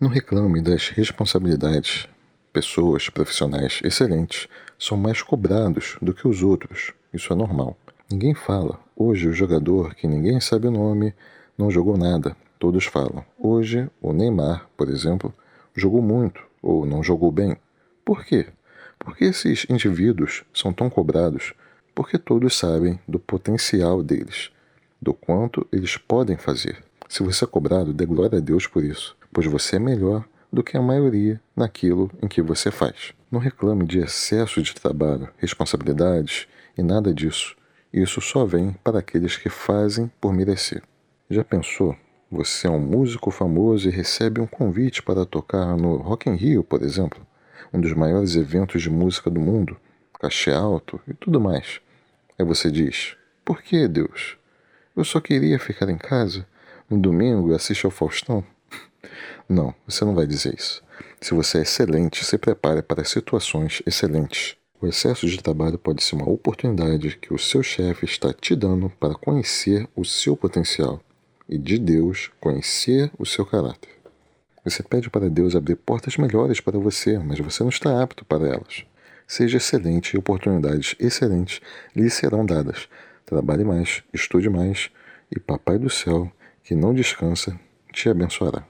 Não reclame das responsabilidades. Pessoas profissionais excelentes são mais cobrados do que os outros. Isso é normal. Ninguém fala. Hoje o jogador que ninguém sabe o nome não jogou nada. Todos falam. Hoje o Neymar, por exemplo, jogou muito ou não jogou bem. Por quê? Porque esses indivíduos são tão cobrados porque todos sabem do potencial deles, do quanto eles podem fazer. Se você é cobrado, dê glória a Deus por isso, pois você é melhor do que a maioria naquilo em que você faz. Não reclame de excesso de trabalho, responsabilidades e nada disso. Isso só vem para aqueles que fazem por merecer. Já pensou? Você é um músico famoso e recebe um convite para tocar no Rock in Rio, por exemplo, um dos maiores eventos de música do mundo, cachê alto e tudo mais. Aí você diz: Por que, Deus? Eu só queria ficar em casa no domingo e assistir ao Faustão? Não, você não vai dizer isso. Se você é excelente, se prepare para situações excelentes. O excesso de trabalho pode ser uma oportunidade que o seu chefe está te dando para conhecer o seu potencial e de Deus conhecer o seu caráter. Você pede para Deus abrir portas melhores para você, mas você não está apto para elas. Seja excelente e oportunidades excelentes lhe serão dadas. Trabalhe mais, estude mais e Papai do Céu, que não descansa, te abençoará.